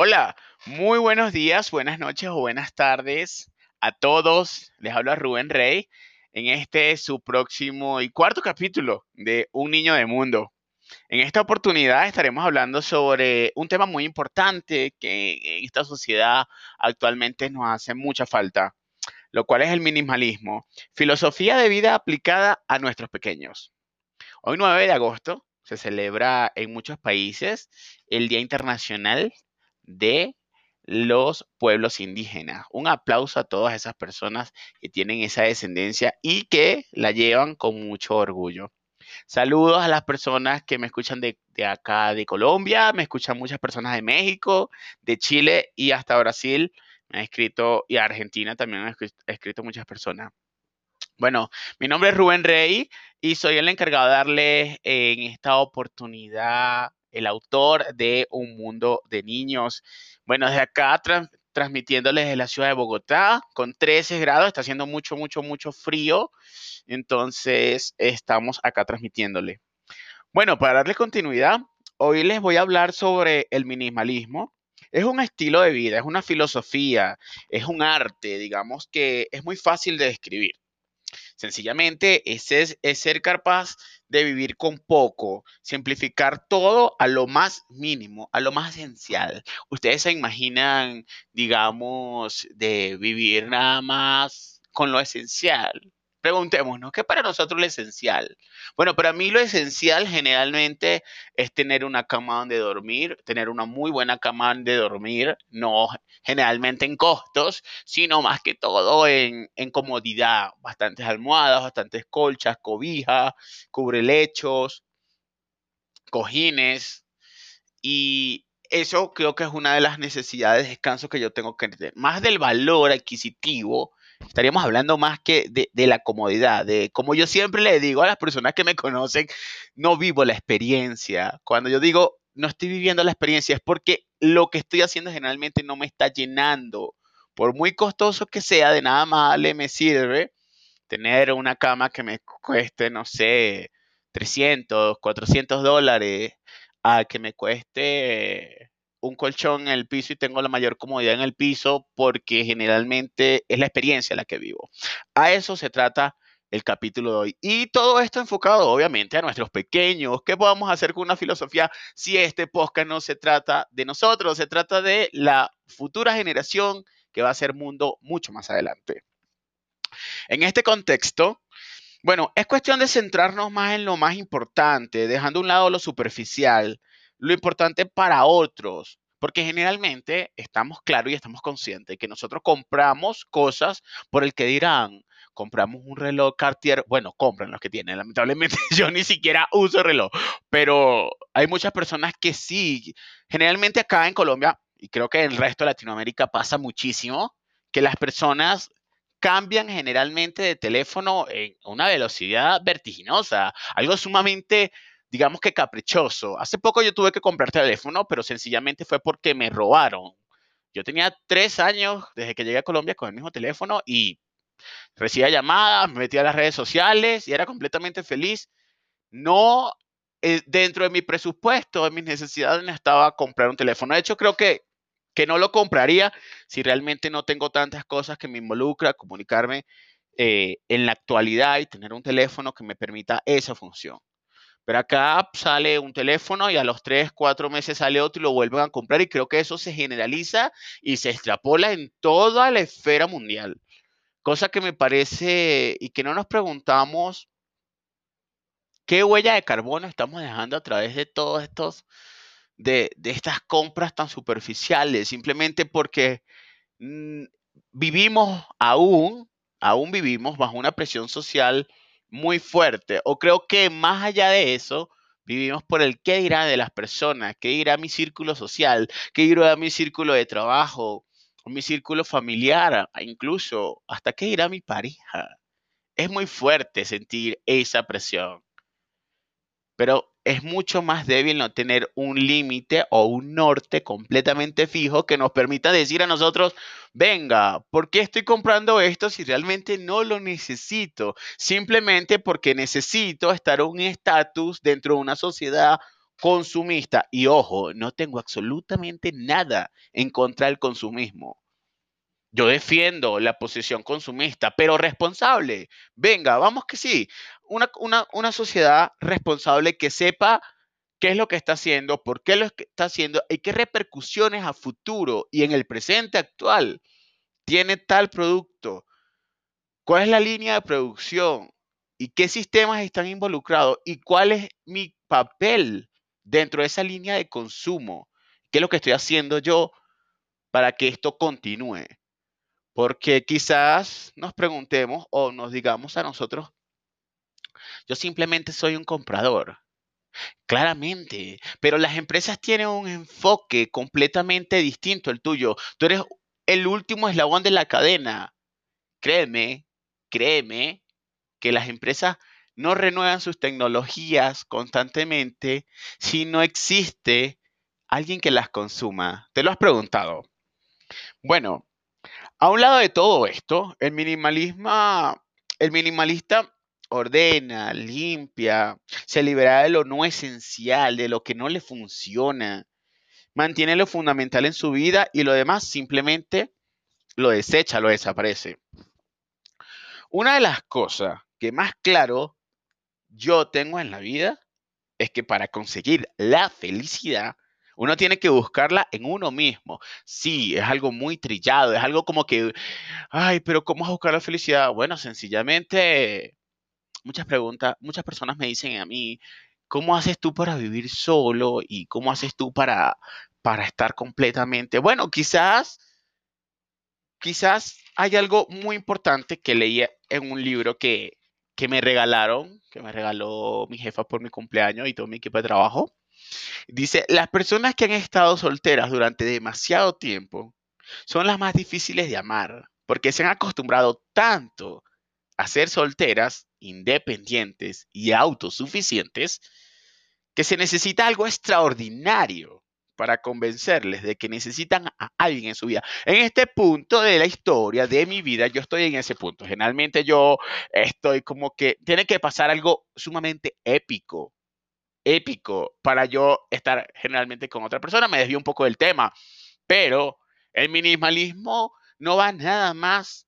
Hola, muy buenos días, buenas noches o buenas tardes a todos. Les habla Rubén Rey en este su próximo y cuarto capítulo de Un Niño de Mundo. En esta oportunidad estaremos hablando sobre un tema muy importante que en esta sociedad actualmente nos hace mucha falta, lo cual es el minimalismo, filosofía de vida aplicada a nuestros pequeños. Hoy 9 de agosto se celebra en muchos países el Día Internacional de los pueblos indígenas. Un aplauso a todas esas personas que tienen esa descendencia y que la llevan con mucho orgullo. Saludos a las personas que me escuchan de, acá de Colombia, me escuchan muchas personas de México, de Chile y hasta Brasil. Me ha escrito, y Argentina también me ha escrito muchas personas. Bueno, mi nombre es Rubén Rey y soy el encargado de darles en esta oportunidad el autor de Un Mundo de Niños. Bueno, desde acá transmitiéndoles de la ciudad de Bogotá con 13 grados, está haciendo mucho, mucho, mucho frío. Entonces, estamos acá transmitiéndole. Bueno, para darle continuidad, hoy les voy a hablar sobre el minimalismo. Es un estilo de vida, es una filosofía, es un arte, digamos que es muy fácil de describir. Sencillamente, es, es ser capaz de vivir con poco, simplificar todo a lo más mínimo, a lo más esencial. Ustedes se imaginan, digamos, de vivir nada más con lo esencial. Preguntémonos, ¿qué para nosotros lo esencial? Bueno, para mí lo esencial generalmente es tener una cama donde dormir, tener una muy buena cama donde dormir, no generalmente en costos, sino más que todo en, en comodidad, bastantes almohadas, bastantes colchas, cobijas, cubrelechos, cojines y eso creo que es una de las necesidades de descanso que yo tengo que tener. Más del valor adquisitivo, estaríamos hablando más que de, la comodidad, de como yo siempre le digo a las personas que me conocen, no vivo la experiencia. Cuando yo digo no estoy viviendo la experiencia es porque lo que estoy haciendo generalmente no me está llenando. Por muy costoso que sea, de nada más me sirve tener una cama que me cueste, no sé, 300, 400 dólares, a que me cueste un colchón en el piso y tengo la mayor comodidad en el piso porque generalmente es la experiencia la que vivo. A eso se trata el capítulo de hoy. Y todo esto enfocado obviamente a nuestros pequeños. ¿Qué podemos hacer con una filosofía si este podcast no se trata de nosotros? Se trata de la futura generación que va a ser mundo mucho más adelante. En este contexto, bueno, es cuestión de centrarnos más en lo más importante, dejando a un lado lo superficial lo importante para otros, porque generalmente estamos claros y estamos conscientes que nosotros compramos cosas por el que dirán, compramos un reloj Cartier, bueno, compran los que tienen, lamentablemente yo ni siquiera uso reloj, pero hay muchas personas que sí, generalmente acá en Colombia, y creo que en el resto de Latinoamérica pasa muchísimo, que las personas cambian generalmente de teléfono en una velocidad vertiginosa, algo sumamente digamos que caprichoso. Hace poco yo tuve que comprar teléfono, pero sencillamente fue porque me robaron. Yo tenía tres años desde que llegué a Colombia con el mismo teléfono y recibía llamadas, me metía a las redes sociales y era completamente feliz. No eh, dentro de mi presupuesto, de mis necesidades, no estaba comprar un teléfono. De hecho, creo que, que no lo compraría si realmente no tengo tantas cosas que me involucra comunicarme eh, en la actualidad y tener un teléfono que me permita esa función. Pero acá sale un teléfono y a los 3, 4 meses sale otro y lo vuelven a comprar y creo que eso se generaliza y se extrapola en toda la esfera mundial. Cosa que me parece y que no nos preguntamos qué huella de carbono estamos dejando a través de todos estos, de, estas compras tan superficiales, simplemente porque mm, vivimos aún, aún vivimos bajo una presión social muy fuerte. O creo que más allá de eso, vivimos por el qué dirá de las personas, qué dirá mi círculo social, qué dirá mi círculo de trabajo, mi círculo familiar, incluso hasta qué dirá mi pareja. Es muy fuerte sentir esa presión. Pero es mucho más débil no tener un límite o un norte completamente fijo que nos permita decir a nosotros, venga, ¿por qué estoy comprando esto si realmente no lo necesito? Simplemente porque necesito estar un estatus dentro de una sociedad consumista, y ojo, no tengo absolutamente nada en contra del consumismo. Yo defiendo la posición consumista, pero responsable. Venga, vamos que sí. Una, una, sociedad responsable que sepa qué es lo que está haciendo, por qué lo está haciendo y qué repercusiones a futuro y en el presente actual tiene tal producto. ¿Cuál es la línea de producción? ¿Y qué sistemas están involucrados? ¿Y cuál es mi papel dentro de esa línea de consumo? ¿Qué es lo que estoy haciendo yo para que esto continúe? Porque quizás nos preguntemos o nos digamos a nosotros, yo simplemente soy un comprador. Claramente, pero las empresas tienen un enfoque completamente distinto al tuyo. Tú eres el último eslabón de la cadena. Créeme, créeme que las empresas no renuevan sus tecnologías constantemente si no existe alguien que las consuma. ¿Te lo has preguntado? Bueno, a un lado de todo esto, el minimalismo, el minimalista ordena, limpia, se libera de lo no esencial, de lo que no le funciona, mantiene lo fundamental en su vida y lo demás simplemente lo desecha, lo desaparece. Una de las cosas que más claro yo tengo en la vida es que para conseguir la felicidad uno tiene que buscarla en uno mismo. Sí, es algo muy trillado, es algo como que, ay, pero ¿cómo buscar la felicidad? Bueno, sencillamente, muchas preguntas, muchas personas me dicen a mí, ¿cómo haces tú para vivir solo? ¿Y cómo haces tú para, para estar completamente? Bueno, quizás, quizás hay algo muy importante que leí en un libro que, que me regalaron, que me regaló mi jefa por mi cumpleaños y todo mi equipo de trabajo. Dice, las personas que han estado solteras durante demasiado tiempo son las más difíciles de amar, porque se han acostumbrado tanto a ser solteras, independientes y autosuficientes, que se necesita algo extraordinario para convencerles de que necesitan a alguien en su vida. En este punto de la historia de mi vida, yo estoy en ese punto. Generalmente yo estoy como que tiene que pasar algo sumamente épico épico para yo estar generalmente con otra persona. Me desvío un poco del tema, pero el minimalismo no va nada más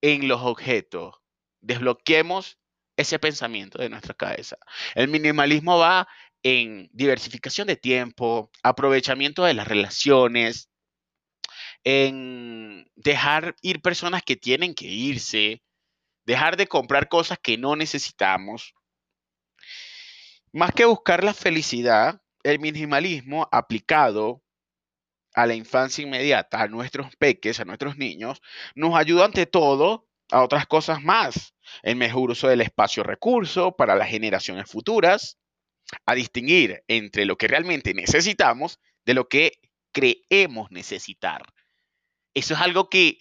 en los objetos. Desbloquemos ese pensamiento de nuestra cabeza. El minimalismo va en diversificación de tiempo, aprovechamiento de las relaciones, en dejar ir personas que tienen que irse, dejar de comprar cosas que no necesitamos, más que buscar la felicidad, el minimalismo aplicado a la infancia inmediata, a nuestros peques, a nuestros niños, nos ayuda ante todo a otras cosas más. El mejor uso del espacio-recurso para las generaciones futuras, a distinguir entre lo que realmente necesitamos de lo que creemos necesitar. Eso es algo que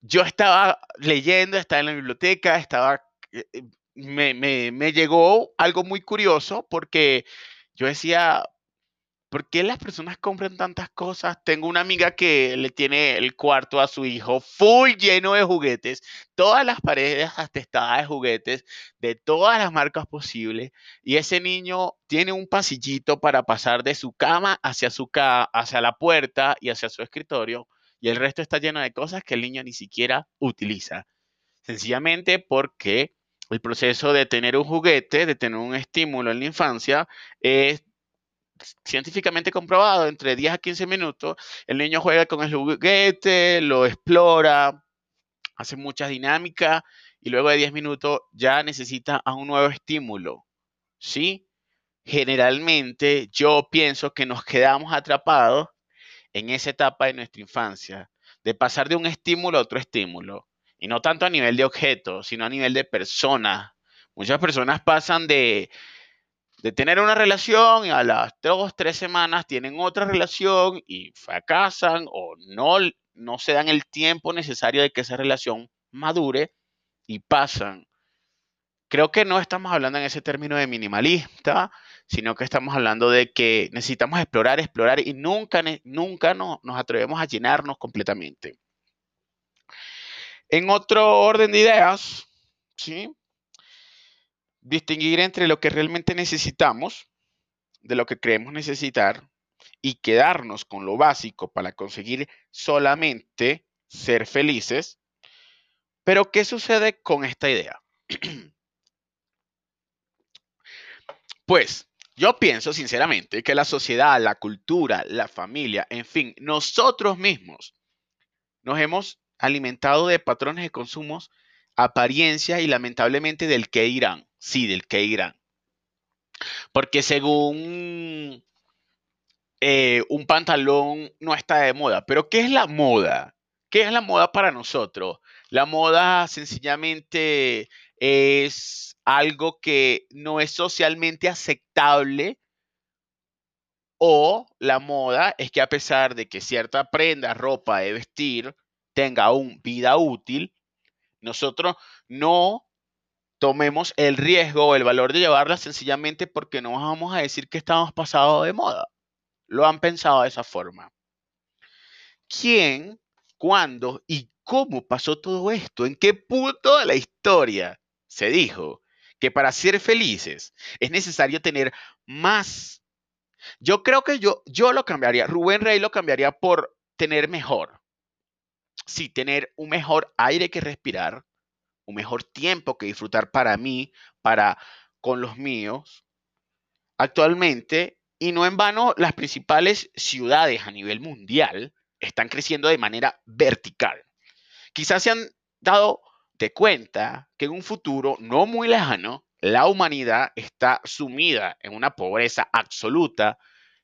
yo estaba leyendo, estaba en la biblioteca, estaba eh, eh, me, me, llegó algo muy curioso porque yo decía, ¿por qué las personas compran tantas cosas? Tengo una amiga que le tiene el cuarto a su hijo full lleno de juguetes, todas las paredes atestadas de juguetes de todas las marcas posibles, y ese niño tiene un pasillito para pasar de su cama hacia, su hacia la puerta y hacia su escritorio, y el resto está lleno de cosas que el niño ni siquiera utiliza. Sencillamente porque el proceso de tener un juguete, de tener un estímulo en la infancia, es científicamente comprobado, entre 10 a 15 minutos, el niño juega con el juguete, lo explora, hace muchas dinámicas y luego de 10 minutos ya necesita a un nuevo estímulo. ¿Sí? Generalmente yo pienso que nos quedamos atrapados en esa etapa de nuestra infancia, de pasar de un estímulo a otro estímulo. Y no tanto a nivel de objetos, sino a nivel de personas. Muchas personas pasan de, de tener una relación y a las dos, tres semanas tienen otra relación y fracasan o no, no se dan el tiempo necesario de que esa relación madure y pasan. Creo que no estamos hablando en ese término de minimalista, sino que estamos hablando de que necesitamos explorar, explorar y nunca, nunca nos atrevemos a llenarnos completamente. En otro orden de ideas, ¿sí? Distinguir entre lo que realmente necesitamos de lo que creemos necesitar y quedarnos con lo básico para conseguir solamente ser felices. Pero ¿qué sucede con esta idea? pues yo pienso sinceramente que la sociedad, la cultura, la familia, en fin, nosotros mismos nos hemos alimentado de patrones de consumos, apariencias y lamentablemente del que irán. Sí, del que irán. Porque según eh, un pantalón no está de moda, pero ¿qué es la moda? ¿Qué es la moda para nosotros? La moda sencillamente es algo que no es socialmente aceptable o la moda es que a pesar de que cierta prenda, ropa de vestir tenga un vida útil, nosotros no tomemos el riesgo o el valor de llevarla sencillamente porque no vamos a decir que estamos pasados de moda. Lo han pensado de esa forma. ¿Quién, cuándo y cómo pasó todo esto? ¿En qué punto de la historia se dijo que para ser felices es necesario tener más? Yo creo que yo, yo lo cambiaría, Rubén Rey lo cambiaría por tener mejor. Sí, tener un mejor aire que respirar, un mejor tiempo que disfrutar para mí, para con los míos. Actualmente, y no en vano, las principales ciudades a nivel mundial están creciendo de manera vertical. Quizás se han dado de cuenta que en un futuro no muy lejano, la humanidad está sumida en una pobreza absoluta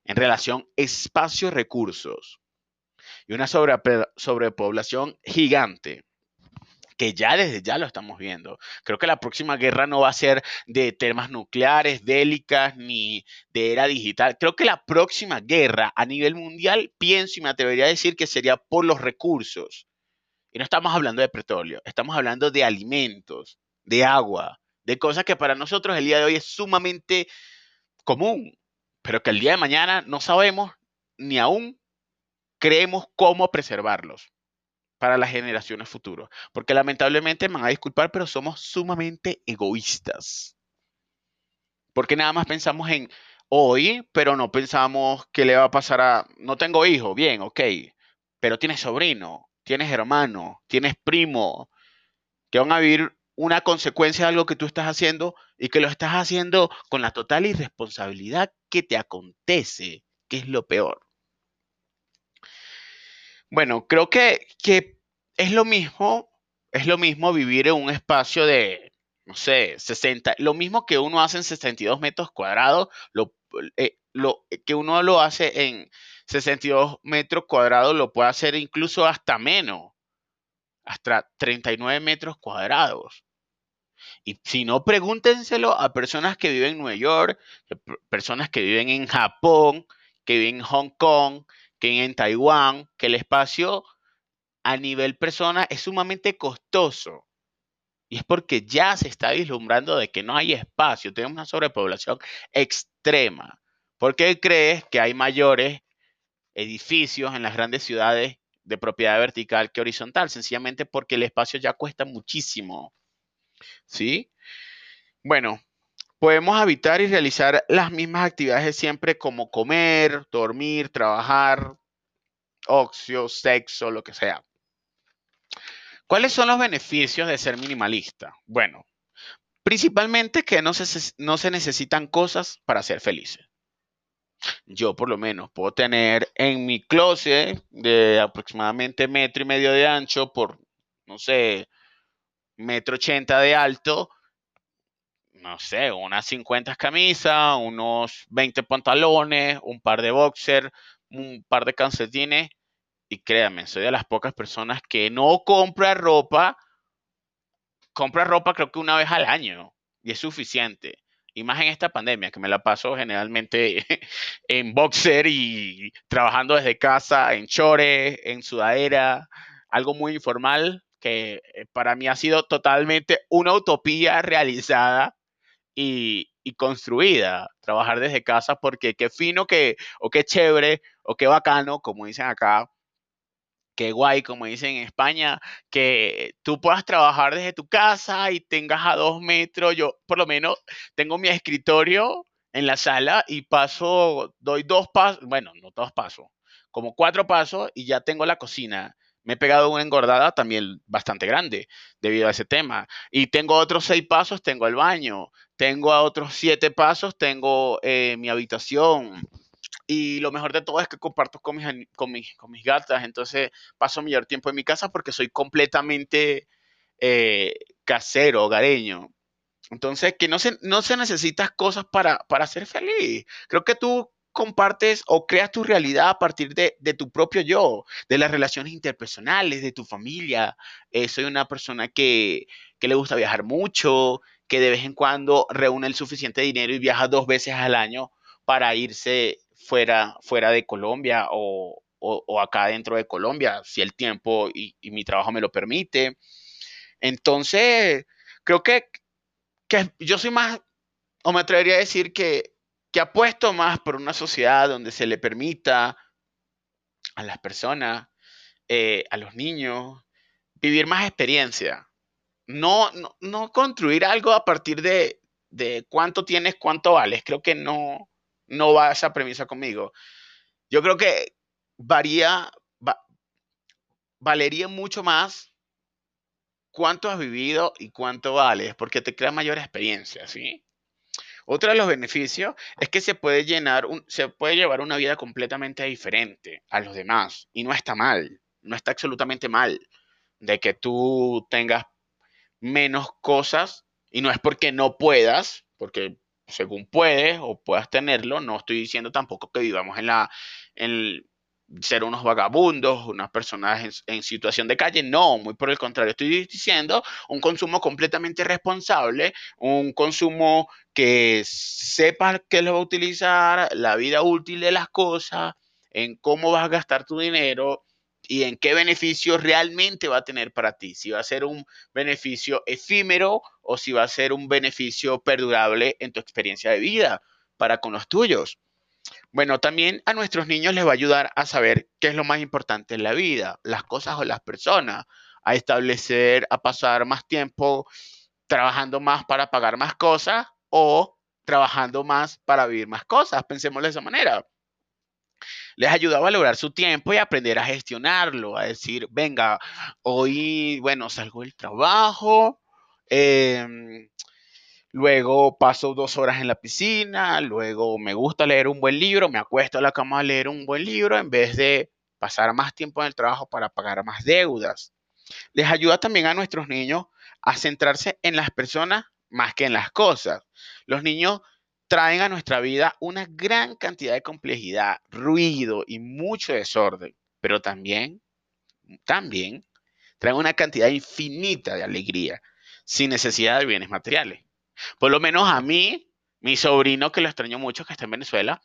en relación espacio-recursos y una sobrepoblación gigante que ya desde ya lo estamos viendo. Creo que la próxima guerra no va a ser de temas nucleares, bélicas, ni de era digital. Creo que la próxima guerra a nivel mundial, pienso y me atrevería a decir que sería por los recursos. Y no estamos hablando de petróleo, estamos hablando de alimentos, de agua, de cosas que para nosotros el día de hoy es sumamente común, pero que el día de mañana no sabemos ni aún creemos cómo preservarlos para las generaciones futuras. Porque lamentablemente me van a disculpar, pero somos sumamente egoístas. Porque nada más pensamos en hoy, pero no pensamos qué le va a pasar a... No tengo hijo, bien, ok. Pero tienes sobrino, tienes hermano, tienes primo, que van a vivir una consecuencia de algo que tú estás haciendo y que lo estás haciendo con la total irresponsabilidad que te acontece, que es lo peor. Bueno, creo que, es lo mismo, es lo mismo vivir en un espacio de, no sé, 60, lo mismo que uno hace en 62 metros cuadrados, lo, eh, lo que uno lo hace en 62 metros cuadrados lo puede hacer incluso hasta menos, hasta 39 metros cuadrados. Y si no, pregúntenselo a personas que viven en Nueva York, personas que viven en Japón, que viven en Hong Kong, que en Taiwán, que el espacio a nivel persona es sumamente costoso. Y es porque ya se está vislumbrando de que no hay espacio, tenemos una sobrepoblación extrema. ¿Por qué crees que hay mayores edificios en las grandes ciudades de propiedad vertical que horizontal? Sencillamente porque el espacio ya cuesta muchísimo. ¿Sí? Bueno, podemos habitar y realizar las mismas actividades de siempre como comer, dormir, trabajar, ocio, sexo, lo que sea. ¿Cuáles son los beneficios de ser minimalista? Bueno, principalmente que no se, no se necesitan cosas para ser felices. Yo por lo menos puedo tener en mi closet de aproximadamente metro y medio de ancho por, no sé, metro ochenta de alto, no sé, unas 50 camisas, unos 20 pantalones, un par de boxers, un par de calcetines. Y créanme, soy de las pocas personas que no compra ropa, compra ropa creo que una vez al año y es suficiente. Y más en esta pandemia, que me la paso generalmente en boxer y trabajando desde casa, en chores, en sudadera, algo muy informal que eh, para mí ha sido totalmente una utopía realizada y, construida, trabajar desde casa, porque qué fino que, o qué chévere, o qué bacano, como dicen acá, qué guay, como dicen en España, que tú puedas trabajar desde tu casa y tengas a dos metros, yo por lo menos tengo mi escritorio en la sala y paso, doy dos pasos, bueno, no dos pasos, como cuatro pasos y ya tengo la cocina. Me he pegado una engordada también bastante grande debido a ese tema. Y tengo otros seis pasos, tengo el baño. Tengo a otros siete pasos, tengo eh, mi habitación. Y lo mejor de todo es que comparto con mis, con mis, con mis gatas. Entonces paso mayor tiempo en mi casa porque soy completamente eh, casero, hogareño. Entonces, que no se, no se necesitas cosas para, para ser feliz. Creo que tú compartes o creas tu realidad a partir de, tu propio yo, de las relaciones interpersonales, de tu familia. Eh, soy una persona que, le gusta viajar mucho, que de vez en cuando reúne el suficiente dinero y viaja dos veces al año para irse fuera, de Colombia o, acá dentro de Colombia, si el tiempo y, mi trabajo me lo permite. Entonces, creo que yo soy más, o me atrevería a decir que que apuesto más por una sociedad donde se le permita a las personas, eh, a los niños, vivir más experiencia. No, no, construir algo a partir de, cuánto tienes, cuánto vales. Creo que no, no va esa premisa conmigo. Yo creo que varía, valería mucho más cuánto has vivido y cuánto vales, porque te crea mayor experiencia, ¿sí? Otro de los beneficios es que se puede, llenar se puede llevar una vida completamente diferente a los demás. Y no está mal, no está absolutamente mal de que tú tengas menos cosas y no es porque no puedas, porque según puedes o puedas tenerlo, no estoy diciendo tampoco que vivamos en la ser unos vagabundos, unas personas en, situación de calle. No, muy por el contrario, estoy diciendo un consumo completamente responsable, un consumo que sepa que lo va a utilizar, la vida útil de las cosas, en cómo vas a gastar tu dinero y en qué beneficio realmente va a tener para ti. Si va a ser un beneficio efímero o si va a ser un beneficio perdurable en tu experiencia de vida para con los tuyos. Bueno, también a nuestros niños les va a ayudar a saber qué es lo más importante en la vida, las cosas o las personas, a establecer, a pasar más tiempo trabajando más para pagar más cosas o trabajando más para vivir más cosas. Pensemos de esa manera. Les ayuda a valorar su tiempo y aprender a gestionarlo, a decir, venga, hoy, bueno, salgo del trabajo, eh, Luego paso dos horas en la piscina, luego me gusta leer un buen libro, me acuesto a la cama a leer un buen libro en vez de pasar más tiempo en el trabajo para pagar más deudas. Les ayuda también a nuestros niños a centrarse en las personas más que en las cosas. Los niños traen a nuestra vida una gran cantidad de complejidad, ruido y mucho desorden, pero también, también traen una cantidad infinita de alegría, sin necesidad de bienes materiales. Por lo menos a mí, mi sobrino, que lo extraño mucho, que está en Venezuela,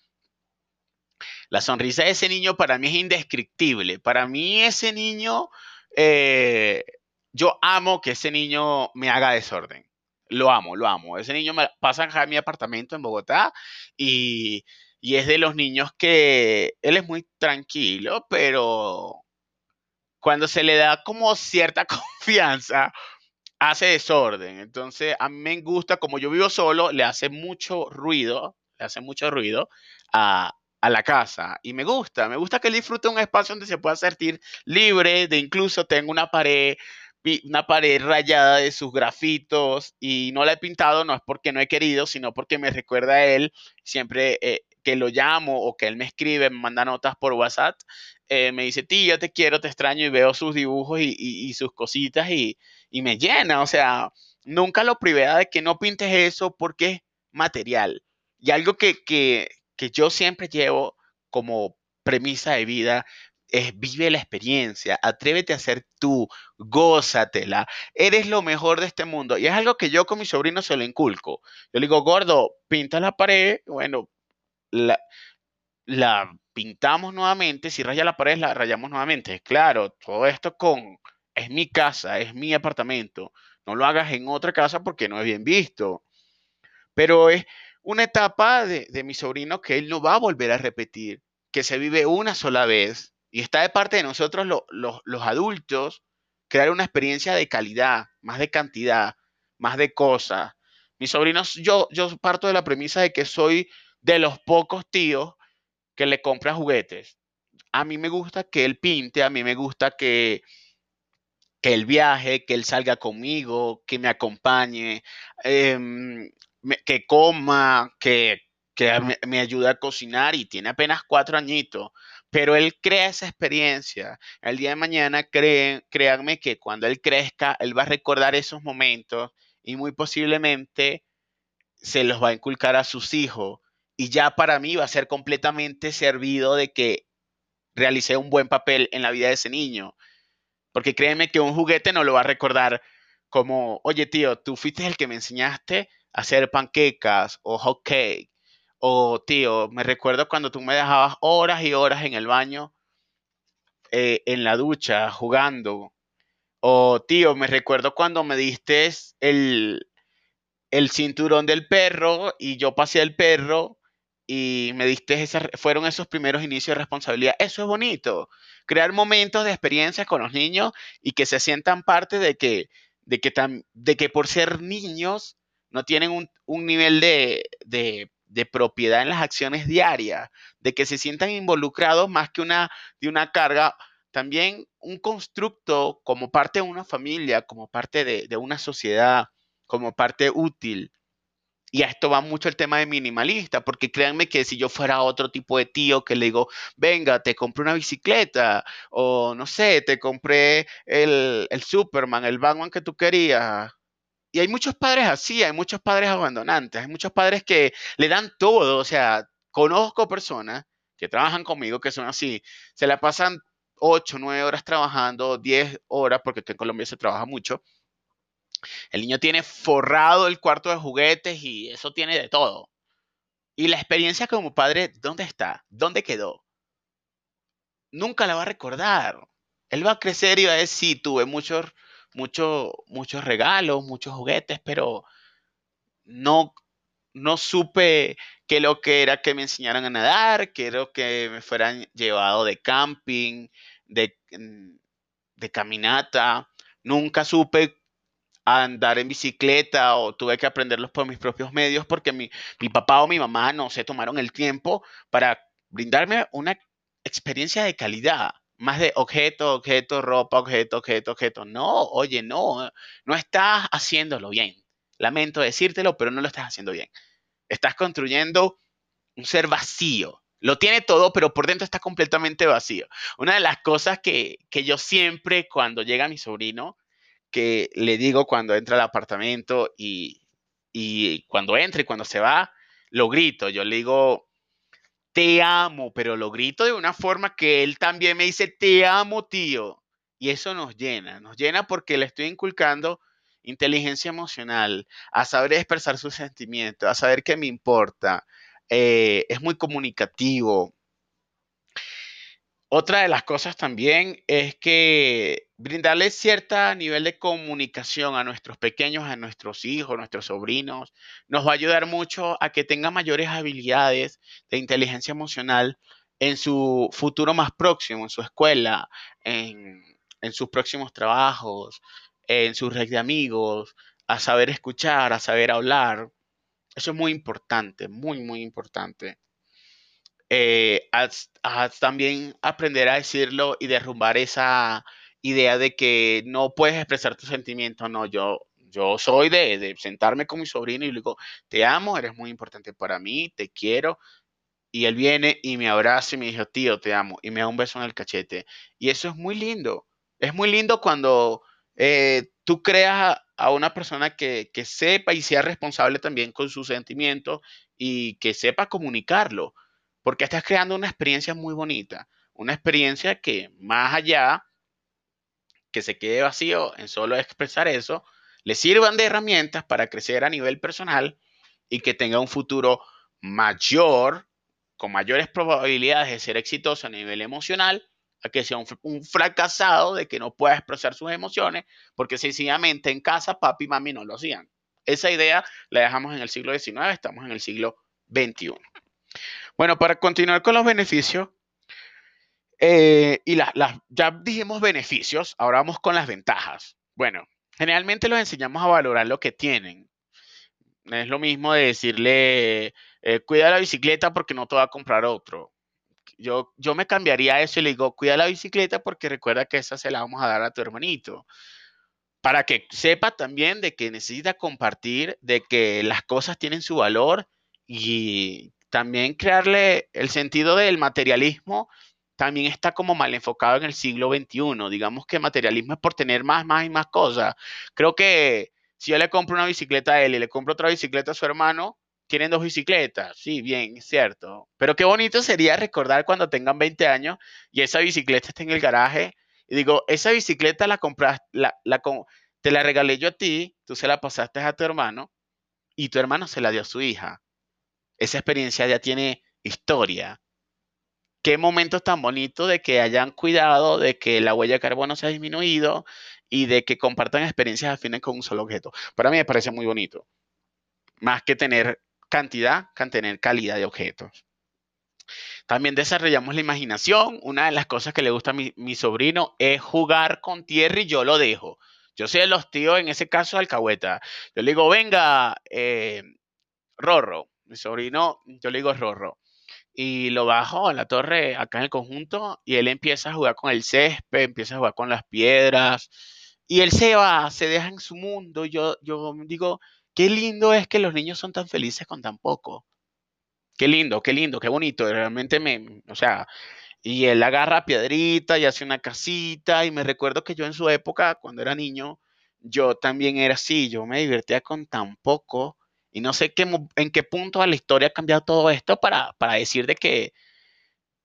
la sonrisa de ese niño para mí es indescriptible. Para mí ese niño, eh, yo amo que ese niño me haga desorden. Lo amo, lo amo. Ese niño me pasa a mi apartamento en Bogotá y, y es de los niños que él es muy tranquilo, pero cuando se le da como cierta confianza, hace desorden. Entonces, a mí me gusta, como yo vivo solo, le hace mucho ruido, le hace mucho ruido a, la casa. Y me gusta, me gusta que él disfrute un espacio donde se pueda sentir libre, de incluso tengo una pared una pared rayada de sus grafitos y no la he pintado, no es porque no he querido, sino porque me recuerda a él siempre eh, que lo llamo o que él me escribe, me manda notas por WhatsApp, eh, me dice, tío, te quiero, te extraño y veo sus dibujos y sus cositas y, y me llena, o sea, nunca lo privé de que no pintes eso porque es material. Y algo que, que, que yo siempre llevo como premisa de vida es vive la experiencia, atrévete a ser tú, gózatela, eres lo mejor de este mundo. Y es algo que yo con mi sobrino se lo inculco. Yo le digo, gordo, pinta la pared, bueno, la, la pintamos nuevamente, si raya la pared, la rayamos nuevamente. Claro, todo esto con es mi casa, es mi apartamento. No lo hagas en otra casa porque no es bien visto. Pero es una etapa de, mi sobrino que él no va a volver a repetir, que se vive una sola vez. Y está de parte de nosotros los adultos crear una experiencia de calidad, más de cantidad, más de cosas, Mis sobrinos, yo, yo parto de la premisa de que soy de los pocos tíos que le compra juguetes. A mí me gusta que él pinte, a mí me gusta que, que él viaje, que él salga conmigo, que me acompañe, em, que coma, que, me, me ayude a cocinar y tiene apenas cuatro añitos pero él crea esa experiencia. El día de mañana, creen, créanme que cuando él crezca, él va a recordar esos momentos y muy posiblemente se los va a inculcar a sus hijos. Y ya para mí va a ser completamente servido de que realicé un buen papel en la vida de ese niño. Porque créeme que un juguete no lo va a recordar como, oye tío, tú fuiste el que me enseñaste a hacer panquecas o hot cake o tío, me recuerdo cuando tú me dejabas horas y horas en el baño, eh, en la ducha, jugando. O tío, me recuerdo cuando me diste el, el cinturón del perro y yo pasé al perro y me diste esas, fueron esos primeros inicios de responsabilidad. Eso es bonito. Crear momentos de experiencia con los niños y que se sientan parte de que, de que, de que por ser niños no tienen un, un nivel de, de de propiedad en las acciones diarias, de que se sientan involucrados más que una, de una carga, también un constructo como parte de una familia, como parte de, una sociedad, como parte útil. Y a esto va mucho el tema de minimalista, porque créanme que si yo fuera otro tipo de tío que le digo, venga, te compré una bicicleta, o no sé, te compré el, el Superman, el Batman que tú querías, y hay muchos padres así, hay muchos padres abandonantes, hay muchos padres que le dan todo, o sea, conozco personas que trabajan conmigo que son así, se la pasan 8, 9 horas trabajando, 10 horas, porque en Colombia se trabaja mucho. El niño tiene forrado el cuarto de juguetes y eso tiene de todo. Y la experiencia como padre, ¿dónde está? ¿Dónde quedó? Nunca la va a recordar. Él va a crecer y va a decir, sí, tuve muchos mucho, muchos regalos, muchos juguetes, pero no, no supe que lo que era que me enseñaran a nadar, que era que me fueran llevado de camping, de, mm, de caminata. Nunca supe andar en bicicleta o tuve que aprenderlos por mis propios medios porque mi, papá o mi mamá no se tomaron el tiempo para brindarme una experiencia de calidad más de objeto, objeto, ropa, objeto, objeto, objeto. No, oye, no, no estás haciéndolo bien. Lamento decírtelo, pero no lo estás haciendo bien. Estás construyendo un ser vacío. Lo tiene todo, pero por dentro está completamente vacío. Una de las cosas que, que yo siempre, cuando llega mi sobrino, que le digo cuando entra al apartamento y, y cuando entra y cuando se va, lo grito. Yo le digo, te amo, pero lo grito de una forma que él también me dice, te amo, tío. Y eso nos llena, nos llena porque le estoy inculcando inteligencia emocional, a saber expresar sus sentimientos, a saber qué me importa. Eh, es muy comunicativo, otra de las cosas también es que brindarle cierto nivel de comunicación a nuestros pequeños, a nuestros hijos, a nuestros sobrinos, nos va a ayudar mucho a que tengan mayores habilidades de inteligencia emocional en su futuro más próximo, en su escuela, en, en sus próximos trabajos, en su red de amigos, a saber escuchar, a saber hablar. Eso es muy importante, muy, muy importante eh, también aprender a decirlo y derrumbar esa idea de que no puedes expresar tus sentimientos. No, yo, yo soy de, sentarme con mi sobrino y le digo, te amo, eres muy importante para mí, te quiero. Y él viene y me abraza y me dice, tío, te amo, y me da un beso en el cachete. Y eso es muy lindo. Es muy lindo cuando eh, tú creas a una persona que, que, sepa y sea responsable también con sus sentimientos y que sepa comunicarlo porque estás creando una experiencia muy bonita, una experiencia que más allá que se quede vacío en solo expresar eso, le sirvan de herramientas para crecer a nivel personal y que tenga un futuro mayor, con mayores probabilidades de ser exitoso a nivel emocional, a que sea un, fracasado de que no pueda expresar sus emociones, porque sencillamente en casa papi y mami no lo hacían. Esa idea la dejamos en el siglo XIX, estamos en el siglo XXI. Bueno, para continuar con los beneficios, eh, y las, ya dijimos beneficios, ahora vamos con las ventajas. Bueno, generalmente los enseñamos a valorar lo que tienen. es lo mismo de decirle, eh, cuida la bicicleta porque no te va a comprar otro. Yo, yo me cambiaría eso y le digo, cuida la bicicleta porque recuerda que esa se la vamos a dar a tu hermanito. Para que sepa también de que necesita compartir, de que las cosas tienen su valor y también crearle el sentido del materialismo también está como mal enfocado en el siglo XXI. Digamos que materialismo es por tener más, más y más cosas. Creo que si yo le compro una bicicleta a él y le compro otra bicicleta a su hermano, tienen dos bicicletas. Sí, bien, es cierto. Pero qué bonito sería recordar cuando tengan 20 años y esa bicicleta está en el garaje. Y digo, esa bicicleta la compraste, la, la, te la regalé yo a ti, tú se la pasaste a tu hermano y tu hermano se la dio a su hija. Esa experiencia ya tiene historia. Qué momento tan bonito de que hayan cuidado, de que la huella de carbono se ha disminuido y de que compartan experiencias afines con un solo objeto. Para mí me parece muy bonito. Más que tener cantidad, que tener calidad de objetos. También desarrollamos la imaginación. Una de las cosas que le gusta a mi, sobrino es jugar con tierra y yo lo dejo. Yo soy de los tíos, en ese caso, alcahueta. Yo le digo, venga, eh, Rorro. Mi sobrino, yo le digo Rorro. Y lo bajo a la torre acá en el conjunto y él empieza a jugar con el césped, empieza a jugar con las piedras. Y él se va, se deja en su mundo. Yo, yo digo, Qué lindo es que los niños son tan felices con tan poco. Qué lindo, qué lindo, qué bonito. Realmente me, o sea, y él agarra piedrita y hace una casita. Y me recuerdo que yo en su época, cuando era niño, yo también era así. Yo me divertía con tan poco. Y no sé qué, en qué punto de la historia ha cambiado todo esto para, para decir de que,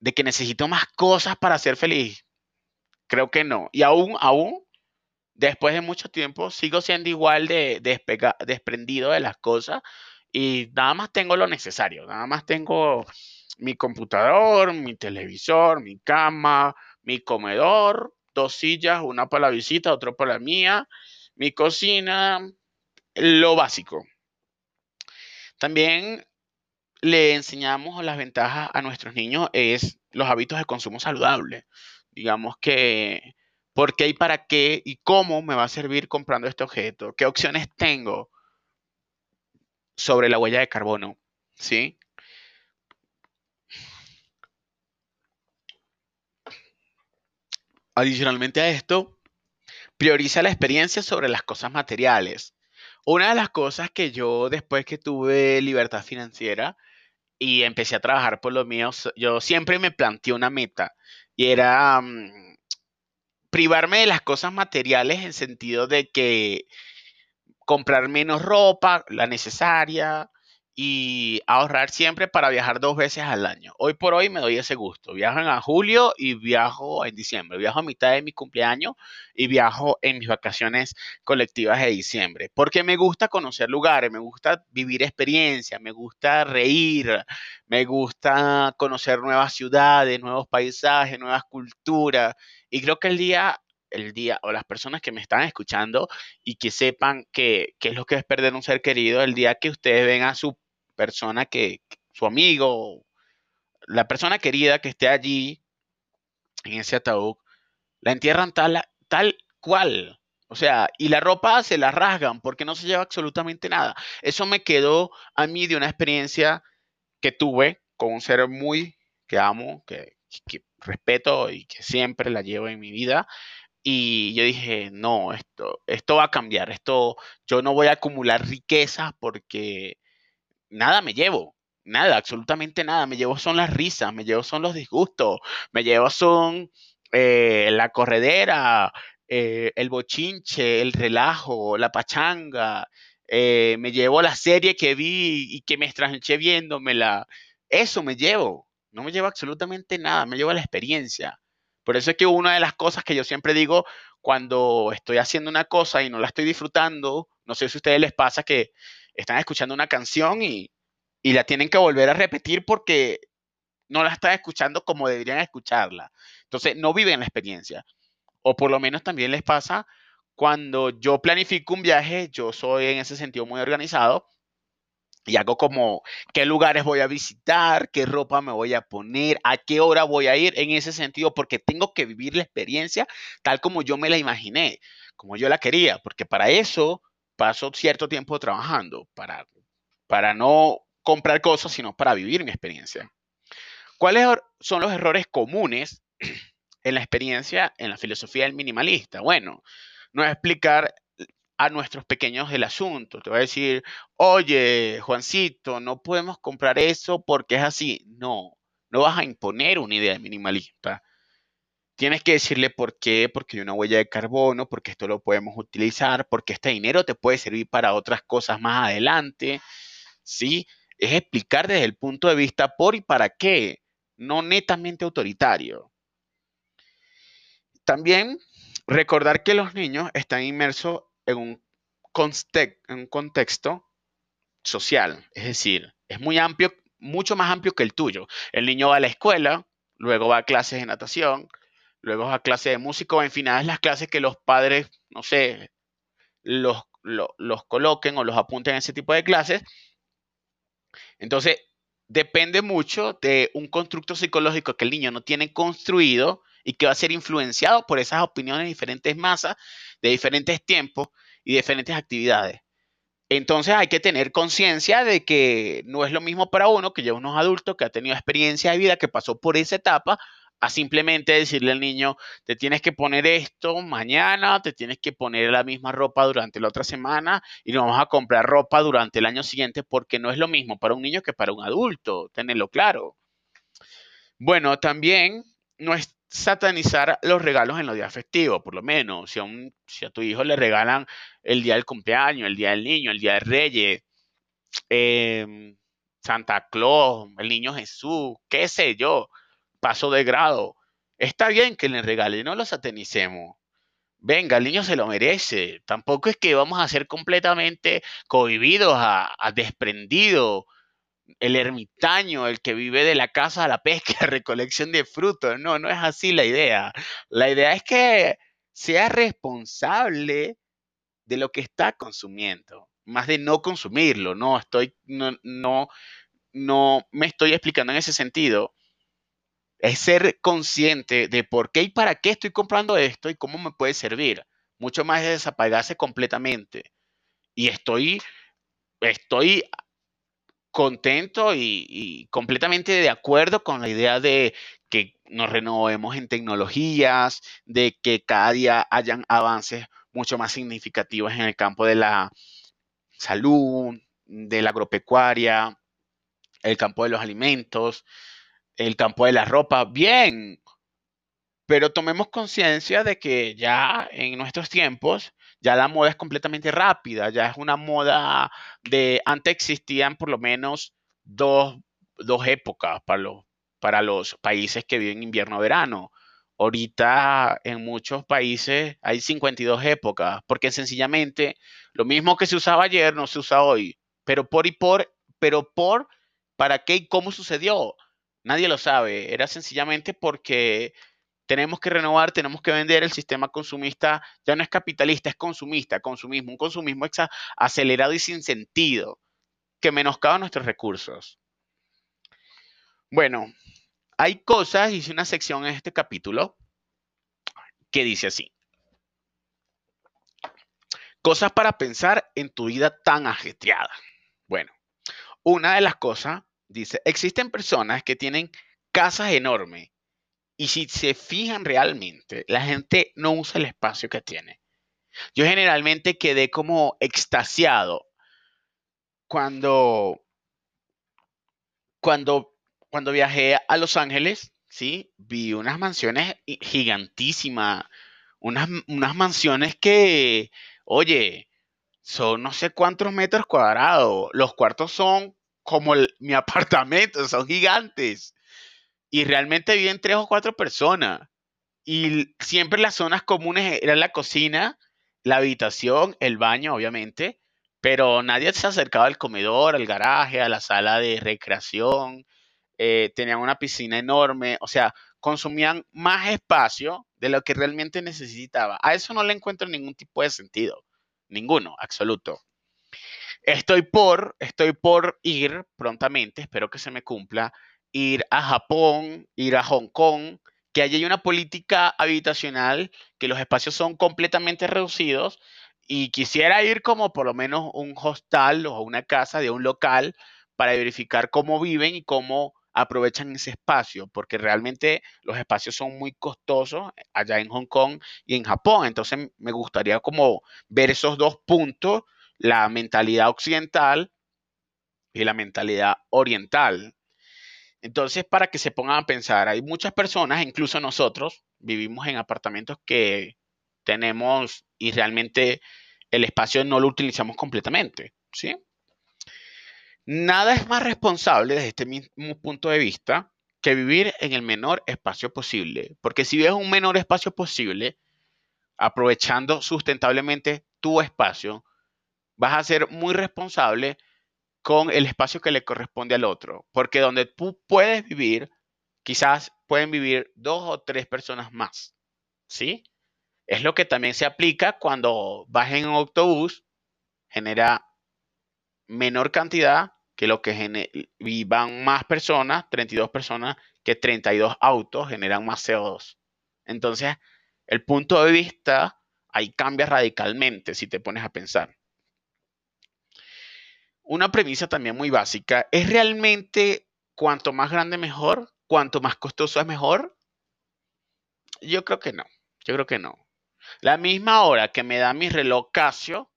de que necesito más cosas para ser feliz. Creo que no. Y aún, aún, después de mucho tiempo sigo siendo igual de, desprendido de las cosas y nada más tengo lo necesario, nada más tengo mi computador, mi televisor, mi cama, mi comedor, dos sillas, una para la visita, otra para la mía, mi cocina, lo básico. También le enseñamos las ventajas a nuestros niños es los hábitos de consumo saludable. Digamos que por qué y para qué y cómo me va a servir comprando este objeto, qué opciones tengo sobre la huella de carbono, ¿sí? Adicionalmente a esto, prioriza la experiencia sobre las cosas materiales. Una de las cosas que yo después que tuve libertad financiera y empecé a trabajar por lo mío, yo siempre me planteé una meta y era mm, privarme de las cosas materiales en sentido de que comprar menos ropa, la necesaria, y ahorrar siempre para viajar dos veces al año. Hoy por hoy me doy ese gusto. Viajo en julio y viajo en diciembre. Viajo a mitad de mi cumpleaños y viajo en mis vacaciones colectivas de diciembre. Porque me gusta conocer lugares, me gusta vivir experiencias, me gusta reír, me gusta conocer nuevas ciudades, nuevos paisajes, nuevas culturas. Y creo que el día el día o las personas que me están escuchando y que sepan que, es lo que es perder un ser querido, el día que ustedes ven a su persona que, su amigo, la persona querida que esté allí en ese ataúd, la entierran tal, tal cual. O sea, y la ropa se la rasgan porque no se lleva absolutamente nada. Eso me quedó a mí de una experiencia que tuve con un ser muy que amo, que, que respeto y que siempre la llevo en mi vida. Y yo dije, no, esto, esto va a cambiar, esto, yo no voy a acumular riquezas porque nada me llevo, nada, absolutamente nada, me llevo son las risas, me llevo son los disgustos, me llevo son eh, la corredera, eh, el bochinche, el relajo, la pachanga, eh, me llevo la serie que vi y que me estranché viéndomela, eso me llevo, no me llevo absolutamente nada, me llevo la experiencia. Por eso es que una de las cosas que yo siempre digo cuando estoy haciendo una cosa y no la estoy disfrutando, no sé si a ustedes les pasa que están escuchando una canción y, la tienen que volver a repetir porque no la están escuchando como deberían escucharla. Entonces, no viven la experiencia. O por lo menos también les pasa cuando yo planifico un viaje, yo soy en ese sentido muy organizado y hago como qué lugares voy a visitar, qué ropa me voy a poner, a qué hora voy a ir en ese sentido, porque tengo que vivir la experiencia tal como yo me la imaginé, como yo la quería, porque para eso paso cierto tiempo trabajando, para para no comprar cosas, sino para vivir mi experiencia. ¿Cuáles son los errores comunes en la experiencia, en la filosofía del minimalista? Bueno, no explicar a nuestros pequeños el asunto. Te voy a decir, oye, Juancito, no podemos comprar eso porque es así. No, no vas a imponer una idea minimalista. Tienes que decirle por qué, porque hay una huella de carbono, porque esto lo podemos utilizar, porque este dinero te puede servir para otras cosas más adelante. ¿Sí? Es explicar desde el punto de vista por y para qué, no netamente autoritario. También recordar que los niños están inmersos en un, contexto social, es decir, es muy amplio, mucho más amplio que el tuyo. El niño va a la escuela, luego va a clases de natación, luego a clases de música, o en fin, es las clases que los padres, no sé, los, coloquen o los apunten en ese tipo de clases. Entonces, depende mucho de un constructo psicológico que el niño no tiene construido y que va a ser influenciado por esas opiniones de diferentes masas, de diferentes tiempos y diferentes actividades. Entonces hay que tener conciencia de que no es lo mismo para uno que ya uno es adulto, que ha tenido experiencia de vida, que pasó por esa etapa, a simplemente decirle al niño, te tienes que poner esto mañana, te tienes que poner la misma ropa durante la otra semana y no vamos a comprar ropa durante el año siguiente porque no es lo mismo para un niño que para un adulto, tenerlo claro. Bueno, también no es satanizar los regalos en los días festivos, por lo menos. Si a, un, si a tu hijo le regalan el día del cumpleaños, el día del niño, el día de Reyes, em, Santa Claus, el niño Jesús, qué sé yo, paso de grado. Está bien que le regale, no lo satanicemos. Venga, el niño se lo merece. Tampoco es que vamos a ser completamente cohibidos, a, a desprendidos el ermitaño, el que vive de la casa a la pesca, recolección de frutos. No, no es así la idea. La idea es que sea responsable de lo que está consumiendo, más de no consumirlo. No estoy, no, no, no me estoy explicando en ese sentido. Es ser consciente de por qué y para qué estoy comprando esto y cómo me puede servir. Mucho más de desapagarse completamente. Y estoy, estoy contento y, completamente de acuerdo con la idea de que nos renovemos en tecnologías, de que cada día hayan avances mucho más significativos en el campo de la salud, de la agropecuaria, el campo de los alimentos, el campo de la ropa. Bien, pero tomemos conciencia de que ya en nuestros tiempos ya la moda es completamente rápida, ya es una moda de, antes existían por lo menos dos, épocas para los, para los países que viven invierno-verano. Ahorita en muchos países hay 52 épocas, porque sencillamente lo mismo que se usaba ayer no se usa hoy. Pero por y por, pero por, ¿para qué y cómo sucedió? Nadie lo sabe. Era sencillamente porque tenemos que renovar, tenemos que vender. El sistema consumista ya no es capitalista, es consumista, consumismo, un consumismo acelerado y sin sentido, que menoscaba nuestros recursos. Bueno, hay cosas, hice una sección en este capítulo que dice así. Cosas para pensar en tu vida tan ajetreada. Bueno, una de las cosas, dice, existen personas que tienen casas enormes y si se fijan realmente, la gente no usa el espacio que tiene. Yo generalmente quedé como extasiado cuando, cuando, cuando viajé a Los Ángeles, ¿sí? Vi unas mansiones gigantísimas, unas, unas mansiones que, oye, son no sé cuántos metros cuadrados. Los cuartos son como mi apartamento, son gigantes y realmente viven tres o cuatro personas. Y siempre las zonas comunes eran la cocina, la habitación, el baño, obviamente, pero nadie se acercaba al comedor, al garaje, a la sala de recreación. Eh, tenían una piscina enorme, o sea, consumían más espacio de lo que realmente necesitaba. A eso no le encuentro ningún tipo de sentido, ninguno, absoluto. Estoy por, estoy por ir prontamente, espero que se me cumpla, ir a Japón, ir a Hong Kong, que allí hay una política habitacional, que los espacios son completamente reducidos y quisiera ir como por lo menos un hostal o una casa de un local para verificar cómo viven y cómo aprovechan ese espacio, porque realmente los espacios son muy costosos allá en Hong Kong y en Japón. Entonces me gustaría como ver esos dos puntos, la mentalidad occidental y la mentalidad oriental. Entonces, para que se pongan a pensar, hay muchas personas, incluso nosotros, vivimos en apartamentos que tenemos y realmente el espacio no lo utilizamos completamente, ¿sí? Nada es más responsable desde este mismo punto de vista que vivir en el menor espacio posible, porque si vives un menor espacio posible, aprovechando sustentablemente tu espacio, vas a ser muy responsable con el espacio que le corresponde al otro, porque donde tú puedes vivir, quizás pueden vivir dos o tres personas más, ¿sí? Es lo que también se aplica cuando vas en un autobús, genera menor cantidad que lo que vivan más personas, 32 personas, que 32 autos generan más CO2. Entonces, el punto de vista ahí cambia radicalmente si te pones a pensar. Una premisa también muy básica, ¿es realmente cuanto más grande mejor? ¿Cuanto más costoso es mejor? Yo creo que no, yo creo que no. La misma hora que me da mi reloj Casio,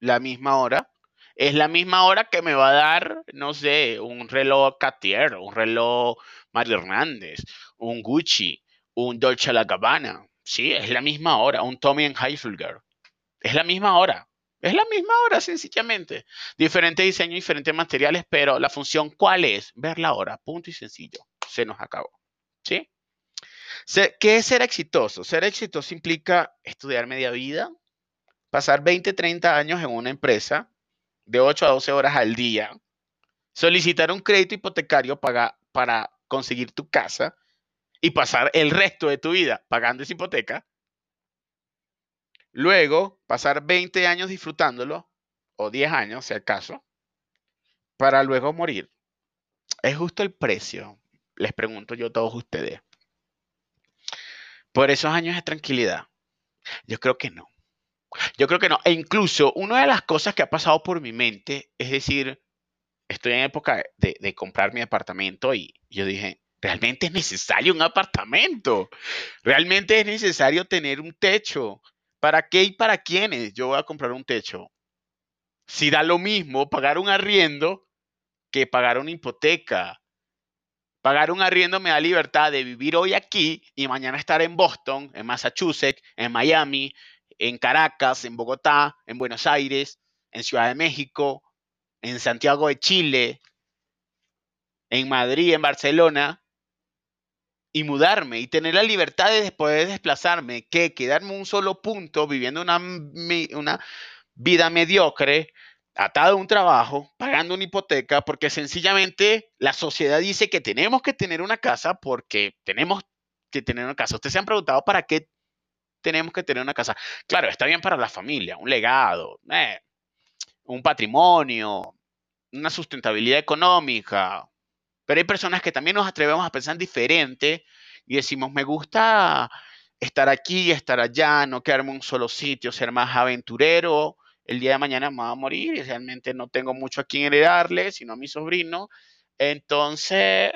la misma hora, es la misma hora que me va a dar, no sé, un reloj Cartier, un reloj Mario Hernández, un Gucci, un Dolce La Gabbana. Sí, es la misma hora, un Tommy Hilfiger. Es la misma hora. Es la misma hora, sencillamente. Diferente diseño, diferentes materiales, pero la función, ¿cuál es? Ver la hora, punto y sencillo. Se nos acabó. ¿Sí? ¿Qué es ser exitoso? Ser exitoso implica estudiar media vida, pasar 20, 30 años en una empresa, de 8 a 12 horas al día, solicitar un crédito hipotecario para, para conseguir tu casa y pasar el resto de tu vida pagando esa hipoteca, luego pasar 20 años disfrutándolo, o 10 años si acaso, para luego morir. ¿Es justo el precio? Les pregunto yo a todos ustedes. Por esos años de tranquilidad. Yo creo que no. Yo creo que no. E incluso una de las cosas que ha pasado por mi mente es decir, estoy en época de, comprar mi apartamento y yo dije, realmente es necesario un apartamento. Realmente es necesario tener un techo. ¿Para qué y para quiénes yo voy a comprar un techo? Si da lo mismo pagar un arriendo que pagar una hipoteca. Pagar un arriendo me da libertad de vivir hoy aquí y mañana estar en Boston, en Massachusetts, en Miami, en Caracas, en Bogotá, en Buenos Aires, en Ciudad de México, en Santiago de Chile, en Madrid, en Barcelona, y mudarme y tener la libertad de poder desplazarme, que quedarme un solo punto viviendo una, una vida mediocre, atado a un trabajo, pagando una hipoteca, porque sencillamente la sociedad dice que tenemos que tener una casa porque tenemos que tener una casa. Ustedes se han preguntado para qué tenemos que tener una casa. Claro, está bien para la familia, un legado, eh, un patrimonio, una sustentabilidad económica. Pero hay personas que también nos atrevemos a pensar diferente y decimos, me gusta estar aquí, estar allá, no quedarme en un solo sitio, ser más aventurero. El día de mañana me voy a morir y realmente no tengo mucho a quien heredarle, sino a mi sobrino. Entonces,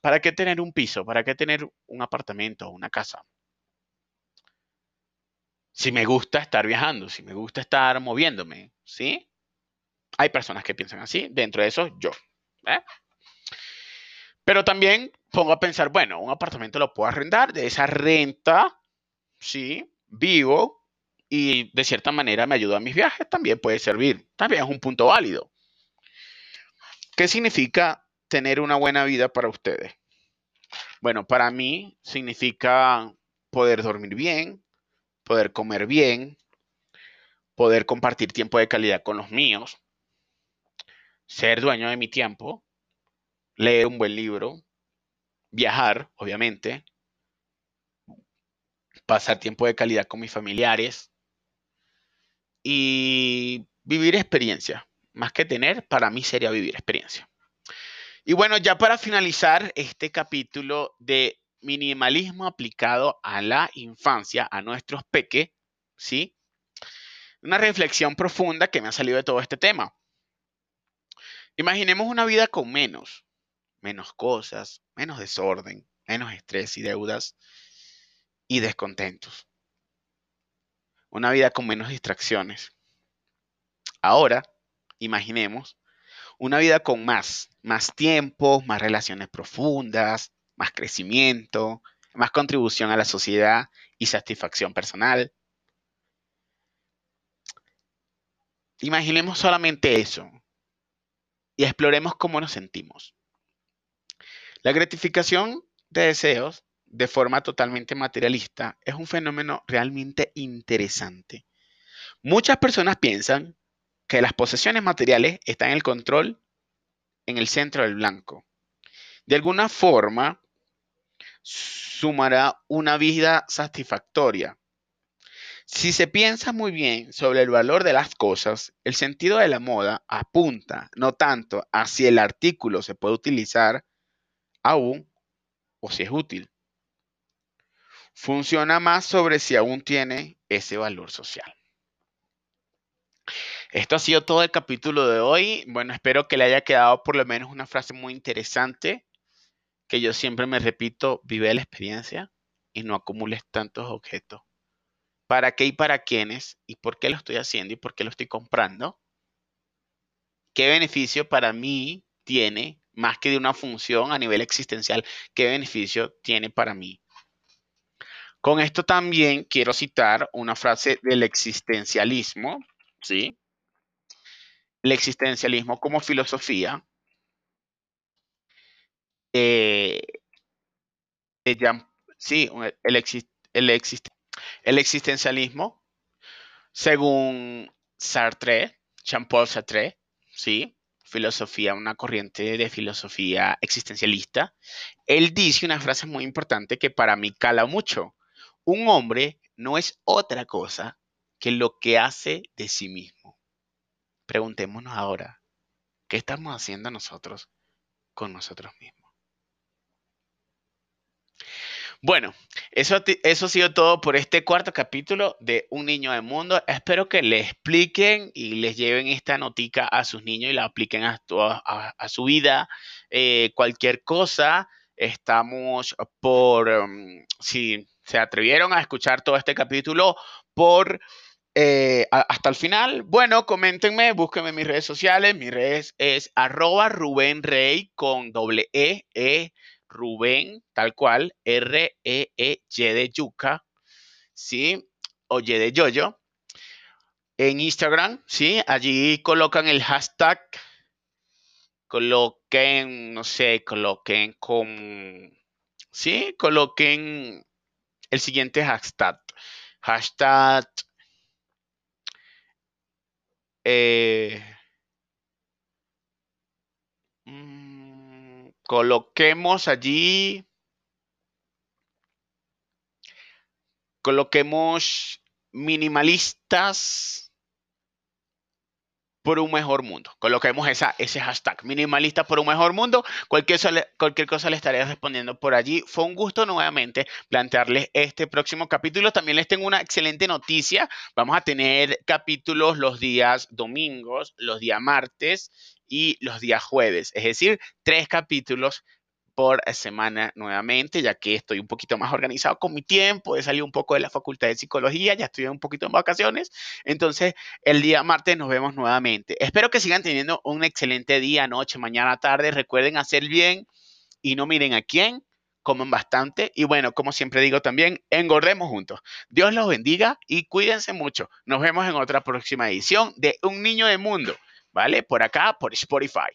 ¿para qué tener un piso? ¿Para qué tener un apartamento, una casa? si me gusta estar viajando, si me gusta estar moviéndome, ¿sí? Hay personas que piensan así, dentro de eso yo. ¿eh? Pero también pongo a pensar, bueno, un apartamento lo puedo arrendar, de esa renta, ¿sí? Vivo y de cierta manera me ayuda a mis viajes, también puede servir, también es un punto válido. ¿Qué significa tener una buena vida para ustedes? Bueno, para mí significa poder dormir bien, poder comer bien, poder compartir tiempo de calidad con los míos, ser dueño de mi tiempo, leer un buen libro, viajar, obviamente, pasar tiempo de calidad con mis familiares y vivir experiencia. Más que tener, para mí sería vivir experiencia. Y bueno, ya para finalizar este capítulo de minimalismo aplicado a la infancia, a nuestros peques, ¿sí? una reflexión profunda que me ha salido de todo este tema. Imaginemos una vida con menos, menos cosas, menos desorden, menos estrés y deudas y descontentos. Una vida con menos distracciones. Ahora, imaginemos una vida con más, más tiempo, más relaciones profundas, más crecimiento, más contribución a la sociedad y satisfacción personal. Imaginemos solamente eso y exploremos cómo nos sentimos. La gratificación de deseos de forma totalmente materialista es un fenómeno realmente interesante. Muchas personas piensan que las posesiones materiales están en el control en el centro del blanco. De alguna forma, sumará una vida satisfactoria, si se piensa muy bien sobre el valor de las cosas, el sentido de la moda apunta no tanto a si el artículo se puede utilizar aún o si es útil. Funciona más sobre si aún tiene ese valor social. Esto ha sido todo el capítulo de hoy. Bueno, espero que le haya quedado por lo menos una frase muy interesante que yo siempre me repito, vive la experiencia y no acumules tantos objetos para qué y para quiénes y por qué lo estoy haciendo y por qué lo estoy comprando. ¿Qué beneficio para mí tiene, más que de una función a nivel existencial, qué beneficio tiene para mí? Con esto también quiero citar una frase del existencialismo, ¿sí? El existencialismo como filosofía eh, sí, el, el, el existencialismo, según Sartre, Jean-Paul Sartre, ¿sí? Filosofía, una corriente de filosofía existencialista, él dice una frase muy importante que para mí cala mucho. Un hombre no es otra cosa que lo que hace de sí mismo. Preguntémonos ahora, ¿qué estamos haciendo nosotros con nosotros mismos? Bueno, eso, eso ha sido todo por este cuarto capítulo de Un Niño del Mundo. Espero que le expliquen y les lleven esta notica a sus niños y la apliquen a, a, su vida. Eh, cualquier cosa, estamos por, um, si se atrevieron a escuchar todo este capítulo, por... Eh, hasta el final, bueno, coméntenme, búsquenme en mis redes sociales. Mi red es arroba Rubén con doble E, E Rubén, tal cual, R-E-E-Y de yuca, ¿sí? O Y de yoyo. En Instagram, ¿sí? Allí colocan el hashtag, coloquen, no sé, coloquen con, ¿sí? Coloquen el siguiente hashtag. Hashtag. Eh, Coloquemos allí, coloquemos minimalistas por un mejor mundo. Coloquemos esa, ese hashtag, minimalista por un mejor mundo. Cualquier, cualquier cosa le estaré respondiendo por allí. Fue un gusto nuevamente plantearles este próximo capítulo. También les tengo una excelente noticia. Vamos a tener capítulos los días domingos, los días martes y los días jueves, es decir, tres capítulos por semana nuevamente, ya que estoy un poquito más organizado con mi tiempo, he salido un poco de la facultad de psicología, ya estoy un poquito en vacaciones, entonces el día martes nos vemos nuevamente. Espero que sigan teniendo un excelente día, noche, mañana, tarde, recuerden hacer bien y no miren a quién, comen bastante y bueno, como siempre digo también, engordemos juntos. Dios los bendiga y cuídense mucho. Nos vemos en otra próxima edición de Un Niño de Mundo. ¿Vale? Por acá, por Spotify.